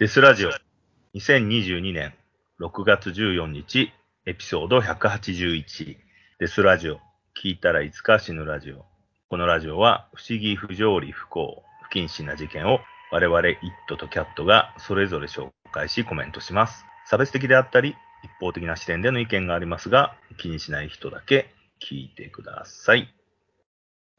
デスラジオ。2022年6月14日エピソード181デスラジオ。聞いたらいつか死ぬラジオ。このラジオは不思議不条理不幸不謹慎な事件を我々イットとキャットがそれぞれ紹介しコメントします。差別的であったり一方的な視点での意見がありますが気にしない人だけ聞いてください。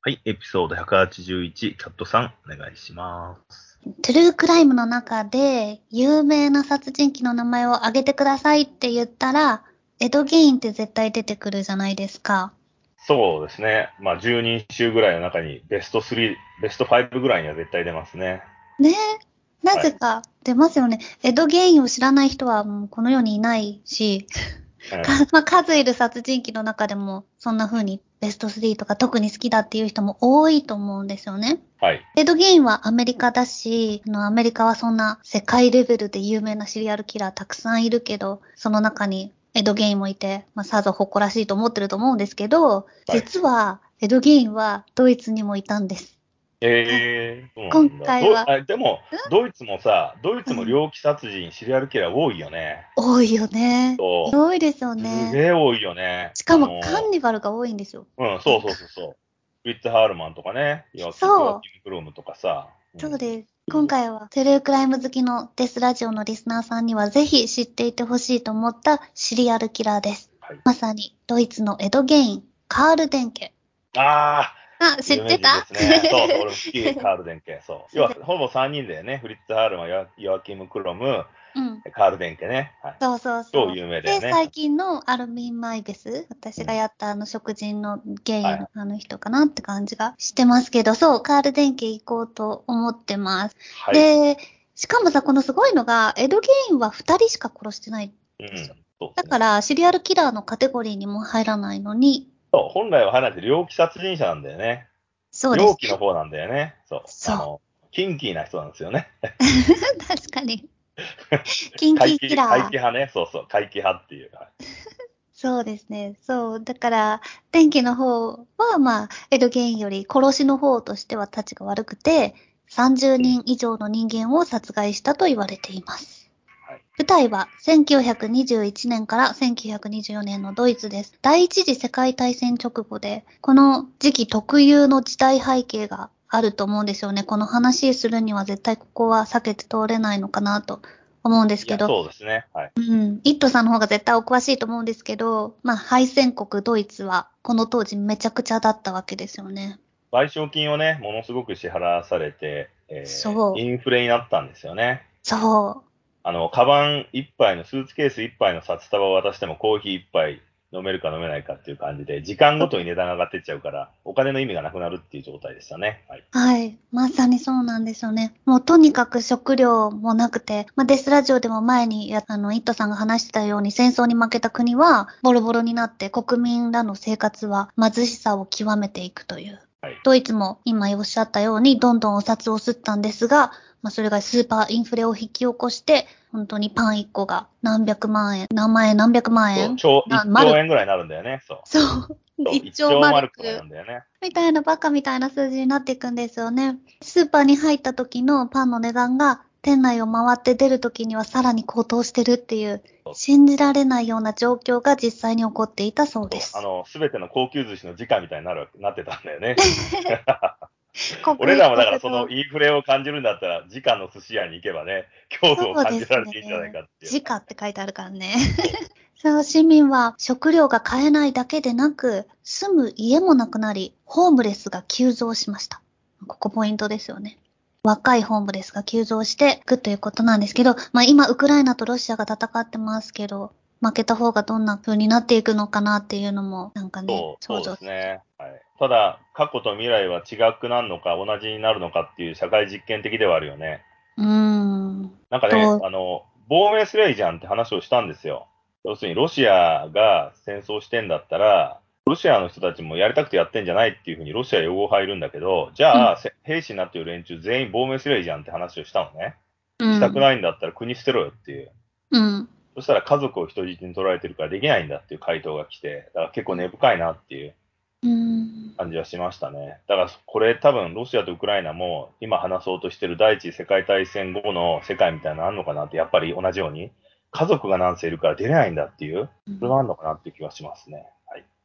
はいエピソード181キャットさんお願いしますトゥルークライムの中で有名な殺人鬼の名前を挙げてくださいって言ったら、エド・ゲインって絶対出てくるじゃないですか。そうですね。まあ、10人衆ぐらいの中にベスト3、ベスト5ぐらいには絶対出ますね。ね？え。なぜか出ますよね。エド・ゲインを知らない人はもうこの世にいないし、うんか まあ、数いる殺人鬼の中でもそんな風にベスト3とか特に好きだっていう人も多いと思うんですよね。はい。エド・ゲインはアメリカだし、あのアメリカはそんな世界レベルで有名なシリアルキラーたくさんいるけど、その中にエド・ゲインもいて、まあ、さぞ誇らしいと思ってると思うんですけど、い実はエド・ゲインはドイツにもいたんです。えー、そうなんだ今回はでも、ドイツもさ、ドイツも猟奇殺人、シリアルキラー多いよね。多いよね。多いですよすね。げえ多いよね。しかもカンニバルが多いんですよ。うん、そうそうそうそう。フリッツ・ハールマンとかね、ヨアキそうキム・クロームとかさ。んそうです。今回はトゥルークライム好きのデスラジオのリスナーさんにはぜひ知っていてほしいと思ったシリアルキラーです。はいまさにドイツのエド・ゲイン、カール・デンケ。ああ、あ、知ってた？ね。そうそう、俺も好き、カール・デンケ。そう。要は、ほぼ3人だよね。フリッツ・ハールマン、ヨアキム・クロム、うん。カール・デンケね。はい。そうそうそう。超有名だよで、ね。最近のアルミン・マイベス、私がやったあの食人のゲイはいのあの人かなって感じがしてますけど、そう、カール・デンケ行こうと思ってます。はい。で、しかもさ、このすごいのが、エド・ゲインは2人しか殺してない。うん。ですねだから、シリアルキラーのカテゴリーにも入らないのに、そう、本来は離れて猟奇殺人者なんだよね。そうです猟。奇の方なんだよね。そう。そうあの、キンキーな人なんですよね。確かに。キンキーキラー。怪奇派ね。そうそう。怪奇派っていう。はいそうですね。そう。だから、電気の方は、まあ、エド・ゲインより殺しの方としては立ちが悪くて、30人以上の人間を殺害したと言われています。はい舞台は1921年から1924年のドイツです。第一次世界大戦直後で、この時期特有の時代背景があると思うんですよね。この話するには絶対ここは避けて通れないのかなと思うんですけど。そうですね。はい。うん。イットさんの方が絶対お詳しいと思うんですけど、まあ、敗戦国ドイツは、この当時めちゃくちゃだったわけですよね。賠償金をね、ものすごく支払わされて、えーそうインフレになったんですよね。そあの、カバン一杯の、スーツケース一杯の札束を渡してもコーヒー一杯飲めるか飲めないかっていう感じで、時間ごとに値段が上がってっちゃうから、お金の意味がなくなるっていう状態でしたね。はい。はい。まさにそうなんですよね。もうとにかく食料もなくて、まあ、デスラジオでも前に、あの、イットさんが話してたように戦争に負けた国はボロボロになって国民らの生活は貧しさを極めていくという。はいドイツも今おっしゃったようにどんどんお札を吸ったんですが、まあ、それがスーパーインフレを引き起こして、本当にパン1個が何百万円、何万円、何百万円超な1兆円ぐらいになるんだよね。そう。そう。一兆マルク一なんだよね。みたいなバカみたいな数字になっていくんですよね。スーパーに入った時のパンの値段が店内を回って出る時にはさらに高騰してるっていう信じられないような状況が実際に起こっていたそうです。あの、すべての高級寿司の時価みたいになる、なってたんだよね。俺らもだからそのインフレを感じるんだったら、時価の寿司屋に行けばね、恐怖を感じられていいんじゃないかっていう。時価って書いてあるからね。そう、市民は食料が買えないだけでなく、住む家もなくなり、ホームレスが急増しました。ここポイントですよね。若いホームレスが急増していくということなんですけど、まあ今、ウクライナとロシアが戦ってますけど、負けた方がどんな風になっていくのかなっていうのも、なんかねそ、う、そうですね。はい。ただ、過去と未来は違くなるのか、同じになるのかっていう社会実験的ではあるよね。うーん。なんかね、あの、亡命すりゃいいじゃんって話をしたんですよ。要するに、ロシアが戦争してんだったら、ロシアの人たちもやりたくてやってんじゃないっていうふうにロシア擁護入るんだけど、じゃあ、せ兵士になっている連中全員亡命すりゃいいじゃんって話をしたのね。うん。したくないんだったら国捨てろよっていう。うん。そしたら家族を人質に取られてるからできないんだっていう回答が来て、だから結構根深いなっていう。うん。感じはしましたね。だからこれ多分ロシアとウクライナも今話そうとしてる第一次世界大戦後の世界みたいなのあるのかなって、やっぱり同じように家族が何世いるから出れないんだっていう、それはあるのかなっていう気はしますね。はい。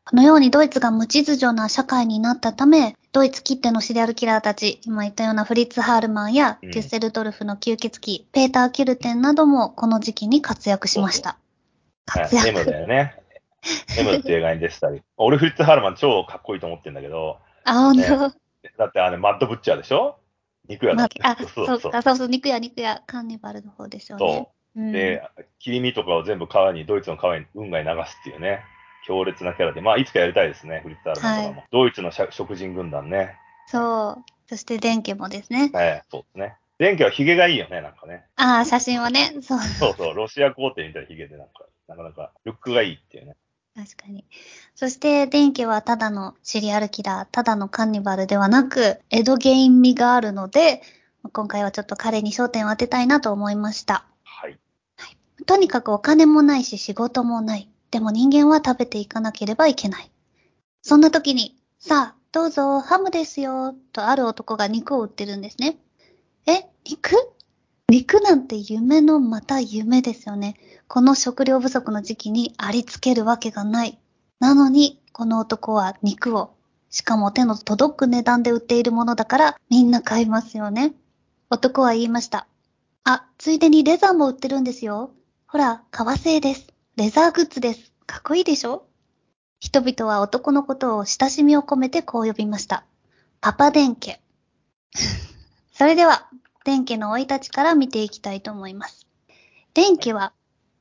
このようにドイツが無秩序な社会になったため、ドイツきってのシリアルキラーたち、今言ったようなフリッツ・ハールマンやうんデュッセルドルフの吸血鬼、ペーター・キルテンなどもこの時期に活躍しました。はい活躍。M だよね。M っていう映画に出てたり。俺フリッツ・ハールマン超かっこいいと思ってんだけど、あ、ほんと。だってあれマッドブッチャーでしょ？肉屋だって。まあ、あ、そうそそううそうか、そうそう、肉や肉や、カーニバルの方ですよね。うんで、切り身とかを全部川に、ドイツの川に運河に流すっていうね、強烈なキャラで、まあ、いつかやりたいですね、フリッツ・ハールマンとかも。ドイツの食人軍団ね。そう。そして電気もですね。はい、そうですね。電気はヒゲがいいよね、なんかね。ああ、写真はね、そう、そうそう、ロシア皇帝みたいなヒゲで、なんか、なかなか、ルックがいいっていうね。確かに。そして、電気はただのシリアルキラー、ただのカンニバルではなく、エドゲイン味があるので、今回はちょっと彼に焦点を当てたいなと思いました。はい。とにかくお金もないし仕事もない。でも人間は食べていかなければいけない。そんな時に、さあ、どうぞ、ハムですよ、とある男が肉を売ってるんですね。え、肉？肉なんて夢のまた夢ですよね。この食料不足の時期にありつけるわけがない。なのに、この男は肉を、しかも手の届く値段で売っているものだからみんな買いますよね。男は言いました。あ、ついでにレザーも売ってるんですよ。ほら、革製です。レザーグッズです。かっこいいでしょ？人々は男のことを親しみを込めてこう呼びました。パパ電家。それでは、電家の生い立ちから見ていきたいと思います。電家は、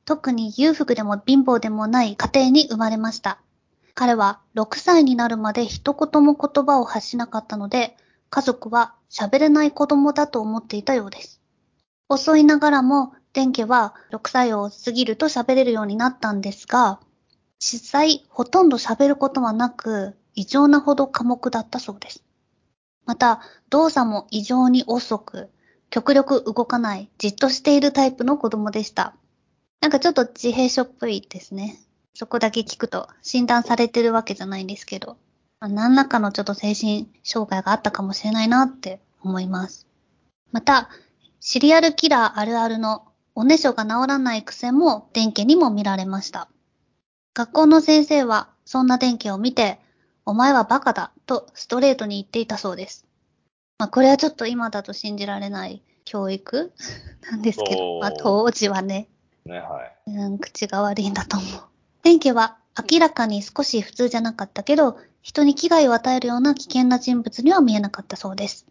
特に裕福でも貧乏でもない家庭に生まれました。彼は6歳になるまで一言も言葉を発しなかったので、家族は喋れない子供だと思っていたようです。遅いながらも、電家は6歳を過ぎると喋れるようになったんですが、実際ほとんど喋ることはなく、異常なほど寡黙だったそうです。また、動作も異常に遅く、極力動かない、じっとしているタイプの子供でした。なんかちょっと自閉症っぽいですね。そこだけ聞くと、診断されてるわけじゃないんですけど、まあ何らかのちょっと精神障害があったかもしれないなって思います。また、シリアルキラーあるあるのおねしょが治らない癖も電気にも見られました。学校の先生はそんな電気を見て、お前はバカだとストレートに言っていたそうです。まあこれはちょっと今だと信じられない教育 なんですけそど、うまあ当時はね、ね、はい。うん、口が悪いんだと思う。電気は明らかに少し普通じゃなかったけど、人に危害を与えるような危険な人物には見えなかったそうです。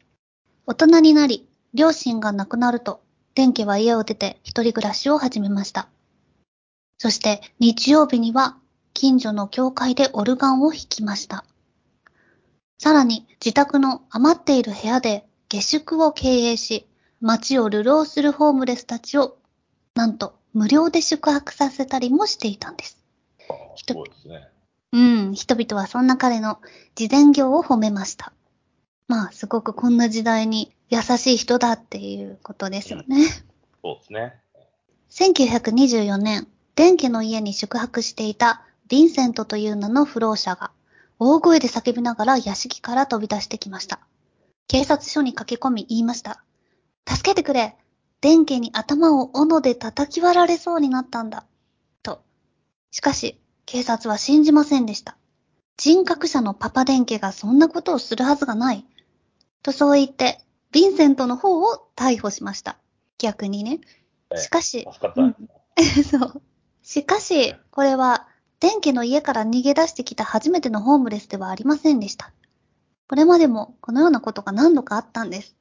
大人になり、両親が亡くなると、電気は家を出て一人暮らしを始めました。そして日曜日には近所の教会でオルガンを弾きました。さらに自宅の余っている部屋で下宿を経営し、街を流浪するホームレスたちをなんと無料で宿泊させたりもしていたんです。すごいですね。うん、人々はそんな彼の慈善業を褒めました。まあ、すごくこんな時代に優しい人だっていうことですよね。そうですね。1924年、電家の家に宿泊していたヴィンセントという名の不老者が大声で叫びながら屋敷から飛び出してきました。警察署に駆け込み言いました。助けてくれ電家に頭を斧で叩き割られそうになったんだ。と。しかし、警察は信じませんでした。人格者のパパ電家がそんなことをするはずがない。とそう言って、ヴィンセントの方を逮捕しました。逆にね。ええしかし、助か。うん そう。しかし、これは、電家の家から逃げ出してきた初めてのホームレスではありませんでした。これまでもこのようなことが何度かあったんです。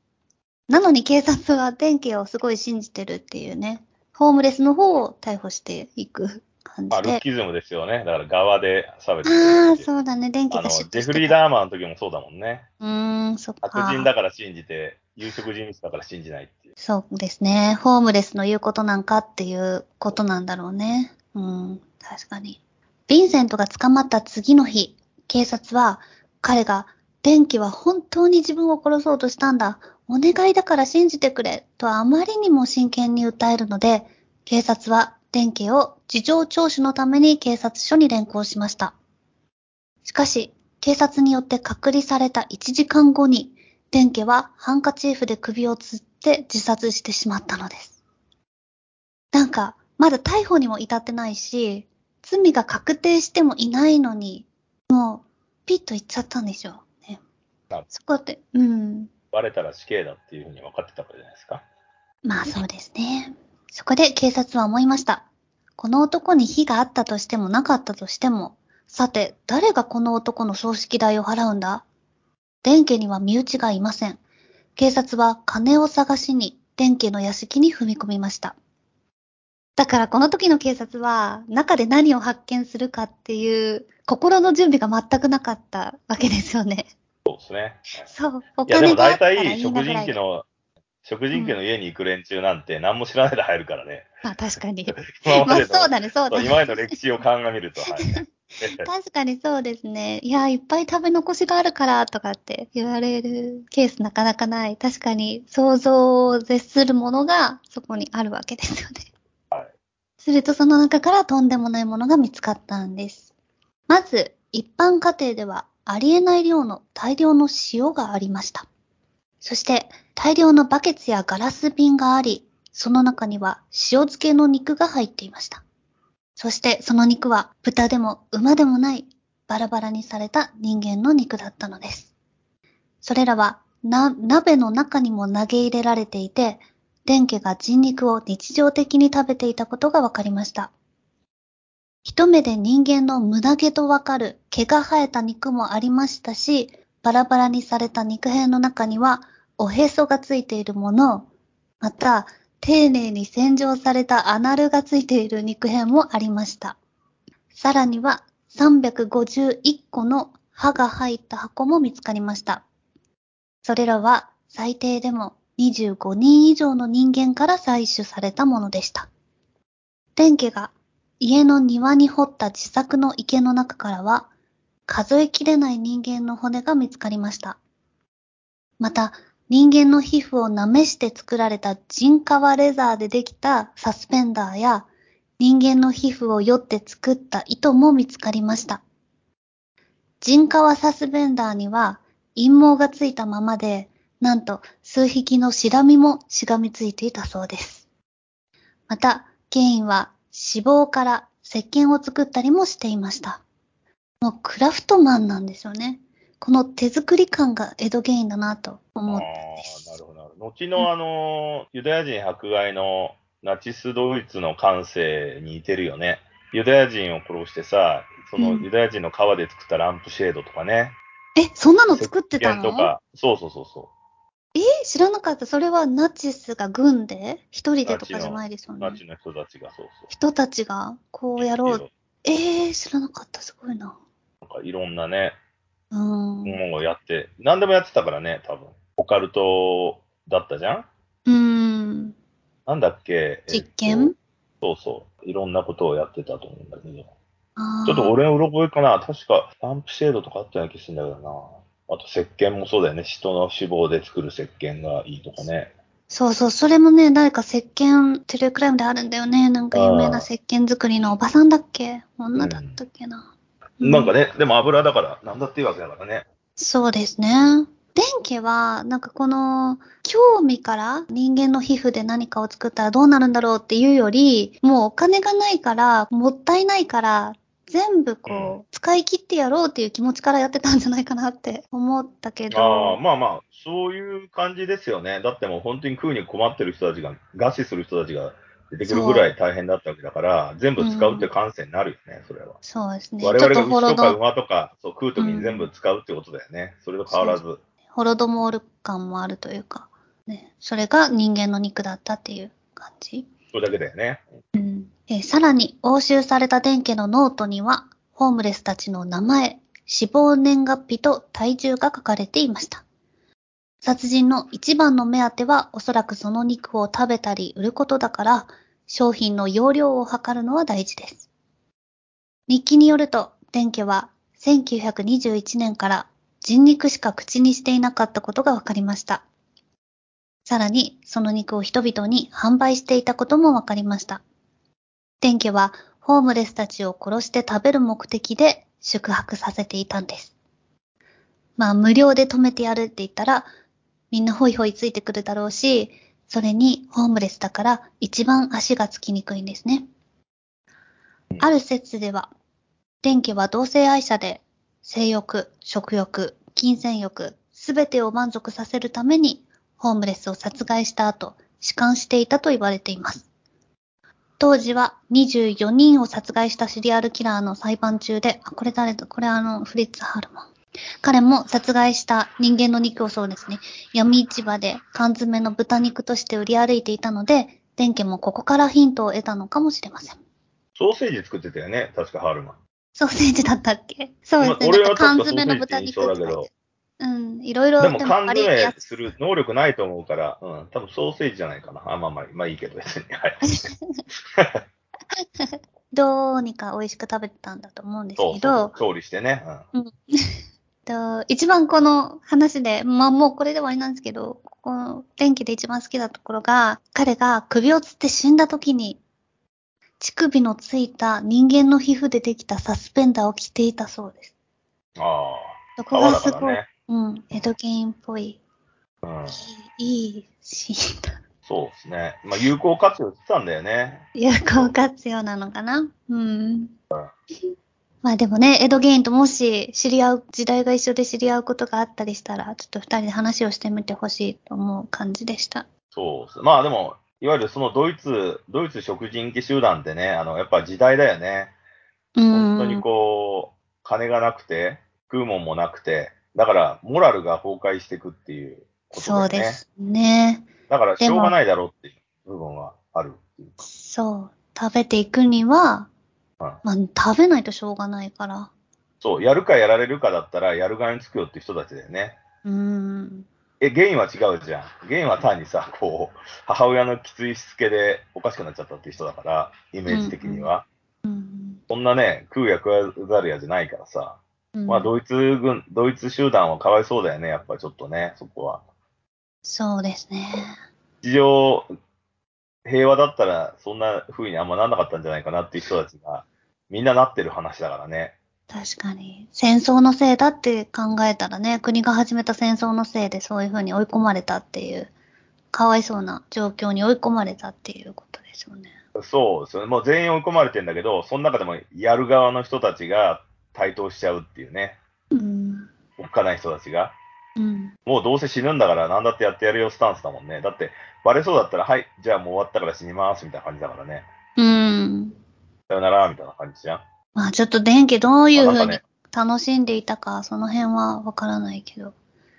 なのに警察は電家をすごい信じてるっていうね、ホームレスの方を逮捕していく感まあ、じで。ルッキズムですよね。だから側で差別ああ、う。そうだね、電気がシュッとジェフリー・。ダーマーの時もそうだもんね。うーん、そっか。白人だから信じて、有色人種だから信じないっていう。そうですね。ホームレスの言うことなんかっていうことなんだろうね。うん、確かに。ヴィンセントが捕まった次の日、警察は彼が電気は本当に自分を殺そうとしたんだ。お願いだから信じてくれ。とあまりにも真剣に訴えるので、警察は電気を事情聴取のために警察署に連行しました。しかし、警察によって隔離された1時間後に、電家はハンカチーフで首を吊って自殺してしまったのです。なんか、まだ逮捕にも至ってないし、罪が確定してもいないのに、もう、ピッと言っちゃったんでしょうね。そこで、うん。バレたら死刑だっていうふうに分かってたからじゃないですか？まあそうですね。そこで警察は思いました。この男に非があったとしてもなかったとしても、さて、誰がこの男の葬式代を払うんだ？電家には身内がいません。警察は金を探しに電家の屋敷に踏み込みました。だからこの時の警察は中で何を発見するかっていう心の準備が全くなかったわけですよね。そうですね。そう。おいや、でも大金があったらい体、食いなぐらいで。人鬼の、食人鬼の家に行く連中なんて何も知らないで入るからね。まあ確かに。今まあそうだね、そうだね。今までの歴史を鑑みると、はい。確かにそうですね。いや、いっぱい食べ残しがあるからとかって言われるケースなかなかない。確かに想像を絶するものがそこにあるわけですよね。はいするとその中からとんでもないものが見つかったんです。まず、一般家庭ではありえない量の大量の塩がありました。そして、大量のバケツやガラス瓶があり、その中には塩漬けの肉が入っていました。そしてその肉は豚でも馬でもないバラバラにされた人間の肉だったのです。それらはな、鍋の中にも投げ入れられていて、電家が人肉を日常的に食べていたことが分かりました。一目で人間の胸毛とわかる毛が生えた肉もありましたし、バラバラにされた肉片の中にはおへそがついているもの、また丁寧に洗浄されたアナルがついている肉片もありました。さらには351個の歯が入った箱も見つかりました。それらは最低でも25人以上の人間から採取されたものでした。天家が家の庭に掘った自作の池の中からは数えきれない人間の骨が見つかりました。また、人間の皮膚を舐めして作られた人皮レザーでできたサスペンダーや人間の皮膚をよって作った糸も見つかりました。人皮サスペンダーには陰毛がついたままで、なんと数匹のシラミもしがみついていたそうです。また、原因は脂肪から石鹸を作ったりもしていました。もうクラフトマンなんですよね。この手作り感が江戸原因だなと思ったんでああ、なする。ほど、なるほど。後のあの、ユダヤ人迫害のナチスドイツの感性に似てるよね。ユダヤ人を殺してさ、そのうんユダヤ人の皮で作ったランプシェードとかね。え、そんなの作ってたの？とか、そうそうそうそえ知らなかった。それはナチスが軍で？一人でとかじゃないですよう。ね？ナ。チの人たちがそうそう。人たちがこうやろう。えー、知らなかった。すごいな。なんかいろんなね、ものをやって、何でもやってたからね、多分。オカルトだったじゃん？ーん。なんだっけ？実験、えっとそうそう。いろんなことをやってたと思うんだけど。ちょっと俺のうろ覚えかな。確か、ランプシェードとかあったような気がするんだけどな。あと、石鹸もそうだよね。人の脂肪で作る石鹸がいいとかね。そうそう、それもね、誰か石鹸テレクライムであるんだよね。なんか有名な石鹸作りのおばさんだっけ？女だったっけな。うなんかね、でも油だから、なんだっていいわけだからね。そうですね。電気は、なんかこの、興味から人間の皮膚で何かを作ったらどうなるんだろうっていうより、もうお金がないから、もったいないから、全部こう、使い切ってやろうっていう気持ちからやってたんじゃないかなって 思ったけど。ああ、まあまあ、そういう感じですよね。だってもう本当に食うに困ってる人たちが、餓死する人たちが出てくるぐらい大変だったわけだから、全部使うって感性になるよね、それは。そうですね。我々が牛とかド、馬とかそう食うときに全部使うってことだよね。それと変わらず。ホロドモール感もあるというか、ね。それが人間の肉だったっていう感じ。それだけだよね。うんえーさらに、押収された電家のノートには、ホームレスたちの名前、死亡年月日と体重が書かれていました。殺人の一番の目当ては、おそらくその肉を食べたり売ることだから、商品の容量を測るのは大事です。日記によると、電家は1921年から人肉しか口にしていなかったことが分かりました。さらに、その肉を人々に販売していたことも分かりました。電家はホームレスたちを殺して食べる目的で宿泊させていたんです。まあ無料で止めてやるって言ったら、みんなホイホイついてくるだろうし、それにホームレスだから一番足がつきにくいんですね。ある説では、電気は同性愛者で性欲、食欲、金銭欲、すべてを満足させるためにホームレスを殺害した後、弛緩していたと言われています。当時は24人を殺害したシリアルキラーの裁判中で、あ、これ誰だ？これあの、フリッツ・ハルマン。彼も殺害した人間の肉をそうですね、闇市場で缶詰の豚肉として売り歩いていたので、電家もここからヒントを得たのかもしれません。ソーセージ作ってたよね、確かハールマン。ソーセージだったっけ？そうですね。俺はなんか缶詰の豚肉だけど、うん、いろいろでも缶詰する能力ないと思うから、うん、多分ソーセージじゃないかな。あ、まあまあ、まあいいけど別に。はい。どうにか美味しく食べてたんだと思うんですそうけど、そう。調理してね。うん。と一番この話で、まあもうこれで終わりなんですけど、この電気で一番好きなところが、彼が首をつって死んだ時に、乳首のついた人間の皮膚でできたサスペンダーを着ていたそうです。あそあ、川だこがすごい、ね。うん、エドゲインっぽい、うん。いい、シーンだ。そうですね。まあ有効活用してたんだよね。有効活用なのかな？うん。まあでもね、エドゲインともし知り合う、時代が一緒で知り合うことがあったりしたら、ちょっと二人で話をしてみてほしいと思う感じでした。そうっす。まあでも、いわゆるそのドイツ、ドイツ食人気集団ってね、あの、やっぱ時代だよね。うん。本当にこう、金がなくて、食うもんもなくて、だから、モラルが崩壊していくっていうことだよね。そうですね。だから、しょうがないだろうっていう部分はある。そう。食べていくには、うんまあ食べないとしょうがないから。そう、やるかやられるかだったら、やる側につくよって人たちだよね。うん。え、原因は違うじゃん。原因は単にさ、こう、母親のきついしつけでおかしくなっちゃったっていう人だから、イメージ的には。うん。そんなね、食うや食わざるやじゃないからさ。うんまあ、ドイツ軍、ドイツ集団はかわいそうだよね、やっぱちょっとね、そこは。そうですね。地上、平和だったら、そんな風にあんまなんなかったんじゃないかなっていう人たちが、みんななってる話だからね。確かに。戦争のせいだって考えたらね、国が始めた戦争のせいでそういうふうに追い込まれたっていう、かわいそうな状況に追い込まれたっていうことですよね。そうですよね。もう全員追い込まれてんだけど、その中でもやる側の人たちが台頭しちゃうっていうね。うん。おっかない人たちが。うん。もうどうせ死ぬんだから何だってやってやるよスタンスだもんね。だって、バレそうだったら、はい、じゃあもう終わったから死にますみたいな感じだからね。うん。さよならみたいな感じじゃん？まあちょっと電気どういうふうに楽しんでいたか、その辺はわからないけど。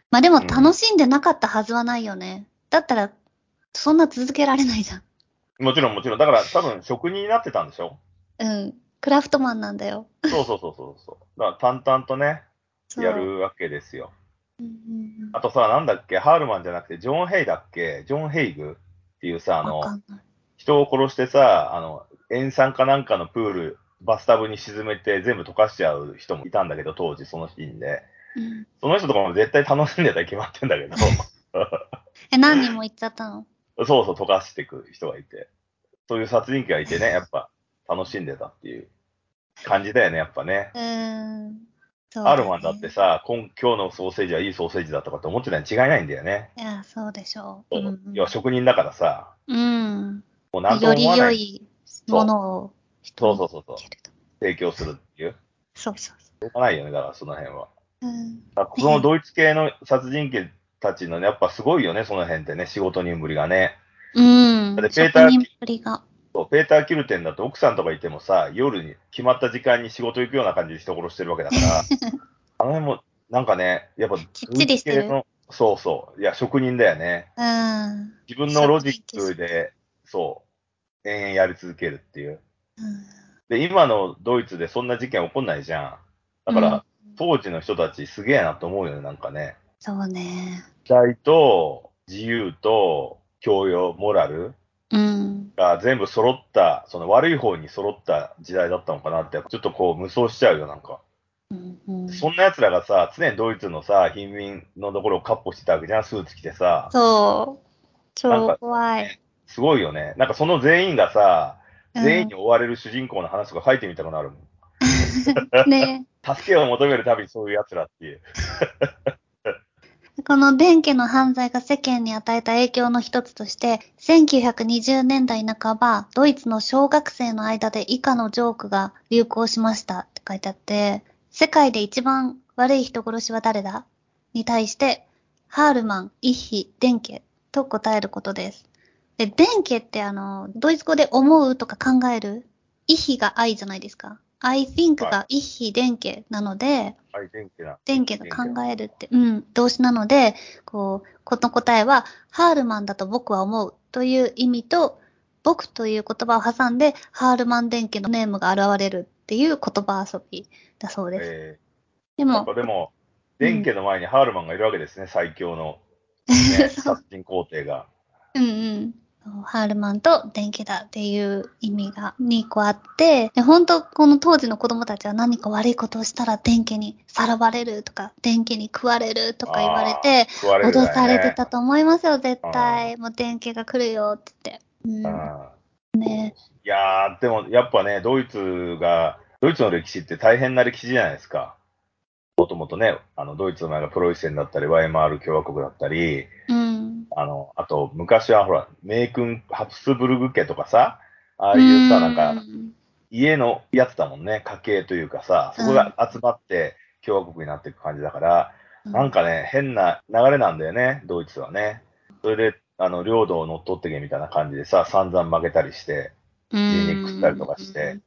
まあでもうん楽しんでなかったはずはないよね。だったら、そんな続けられないじゃん。もちろんもちろん。だから多分職人になってたんでしょ？うん。クラフトマンなんだよ。そうそうそうそうそう。だから淡々とね、や。るわけですよ。うんうんあとさ、なんだっけ、ハールマンじゃなくて、ジョン・ヘイだっけ？ジョン・ヘイグっていうさ、あの。人を殺してさ、あの、塩酸かなんかのプール、バスタブに沈めて全部溶かしちゃう人もいたんだけど、当時そのシーンで。うん。その人とかも絶対楽しんでたら決まってんだけど、え、何人も言っちゃったの？そうそう溶かしていく人がいて、そういう殺人鬼がいてね、やっぱ楽しんでたっていう感じだよね、やっぱね。うーん。そうだねアルマンだってさ、今今日のソーセージはいいソーセージだとかって思ってたに違いないんだよね。いや、そうでしょう。そううん要は職人だからさ、うん。もうなんともより思わない良いものをそうそうそうそう提供するっていう？そうそうしょうがないよね、だからその辺は。そう。うん。だからそのドイツ系の殺人鬼たちのね、やっぱすごいよね、その辺ってね、仕事人ぶりがね。うん。だってペーター職人っぷりが。そうペーター・キルテンだと奥さんとかいてもさ、夜に決まった時間に仕事行くような感じで人殺してるわけだから、あの辺もなんかね、やっぱ、きっちりしてるそうそう。いや、職人だよね。うん。自分のロジックで、そう、延々やり続けるっていう。うんで、今のドイツでそんな事件起こんないじゃん。だから、うん当時の人たちすげえなと思うよね、なんかね。そうね。時代と自由と教養、モラルうん。が全部揃った、その悪い方に揃った時代だったのかなって、ちょっとこう無双しちゃうよ、なんか。うんうんそんな奴らがさ、常にドイツのさ、貧民のところをカッポしてたわけじゃん、スーツ着てさ。そう。超怖い。すごいよね。なんかその全員がさ、うん全員に追われる主人公の話とか書いてみたくなるもん。ね。助けを求めるたびにそういう奴らっていう。この電気の犯罪が世間に与えた影響の一つとして、1920年代半ば、ドイツの小学生の間で以下のジョークが流行しましたって書いてあって、世界で一番悪い人殺しは誰だ？に対して、ハールマン、イッヒ、デンケと答えることです。で、デンケってあの、ドイツ語で思うとか考える？イッヒが愛じゃないですか。I think がイッヒ、デンケなので、はい、電気な。電気が考えるって、うん、動詞なので、こう、この答えは、ハールマンだと僕は思うという意味と、僕という言葉を挟んで、ハールマン電気のネームが現れるっていう言葉遊びだそうです。えでー、やっもぱ、でも、電気の前にハールマンがいるわけですね、最強の、ね、殺人皇帝が。うんうん。ハールマンと電気だっていう意味が2個あって、で本当この当時の子供たちは何か悪いことをしたら電気にさらわれるとか、電気に食われるとか言われて、れね脅されてたと思いますよ、絶対。もう電気が来るよって言って。うん。うんねいやー、でもやっぱね、ドイツが、ドイツの歴史って大変な歴史じゃないですか。もともとね、あの、ドイツの前がプロイセンだったり、ワイマール共和国だったり、うん。あの、あと、昔はほら、名君、ハプスブルグ家とかさ、ああいうさ、なんか、家のやつだもんね、家系というかさ、そこが集まって共和国になっていく感じだから、うなん、かね、変な流れなんだよね、ドイツはね。それで、あの、領土を乗っ取ってけみたいな感じでさ、散々負けたりして、人に食ったりとかして。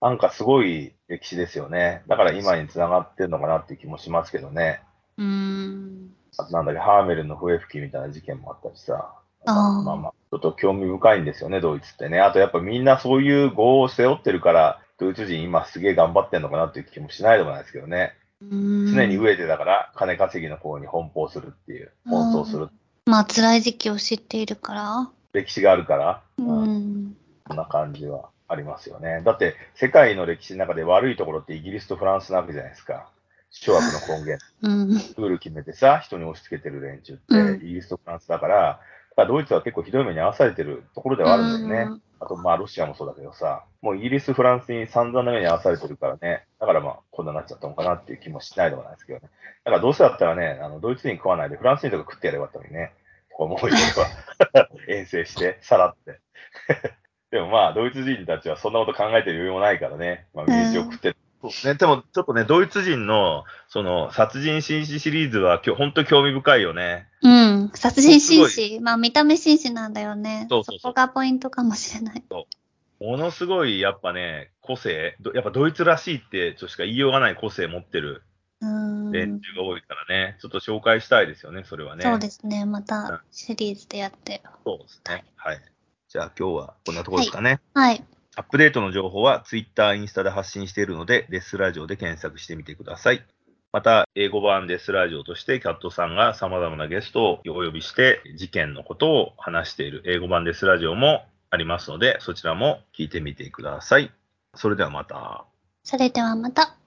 なんかすごい歴史ですよね。だから今に繋がってんのかなっていう気もしますけどね。うん。なんだっけ、ハーメルンの笛吹きみたいな事件もあったりさ。あーまあまあ、ちょっと興味深いんですよね、ドイツってね。あとやっぱみんなそういう業を背負ってるから、ドイツ人今すげえ頑張ってんのかなっていう気もしないでもないですけどね。うん常に飢えてだから、金稼ぎの方に奔放するっていう、奔走するまあ、辛い時期を知っているから。歴史があるから、ううんん。そんな感じはありますよね。だって、世界の歴史の中で悪いところってイギリスとフランスなわけじゃないですか。諸悪の根源。うん。ルール決めてさ、人に押し付けてる連中って、うんイギリスとフランスだから、だからドイツは結構ひどい目に遭わされてるところではあるんだよね。あと、まあ、ロシアもそうだけどさ、もうイギリス、フランスに散々な目に遭わされてるからね、だからまあ、こんなになっちゃったのかなっていう気もしないでもないですけどね。だからどうせだったらね、あの、ドイツ人食わないで、フランス人とか食ってやればよかったのにね、とか思うよは 遠征して、さらって。でもまあ、ドイツ人たちはそんなこと考えてる余裕もないからね、まあ、飯を食ってる。そうね、でもちょっとね、ドイツ人の、その、殺人紳士シリーズは、きょ本当興味深いよね。うん。殺人紳す士。まあ、見た目紳士なんだよね。そうそうそうこがポイントかもしれない。ものすごい、やっぱね、個性、どやっぱドイツらしいって、としか言いようがない個性持ってるうん。連中が多いからね、ちょっと紹介したいですよね、それはね。そうですね。まうんたシリーズでやって。そうですね。はい。じゃあ今日はこんなところですかね。はい。アップデートの情報は Twitter、インスタで発信しているので、デスラジオで検索してみてください。また、英語版デスラジオとして、キャットさんが様々なゲストをお呼びして、事件のことを話している英語版デスラジオもありますので、そちらも聞いてみてください。それではまた。それではまた。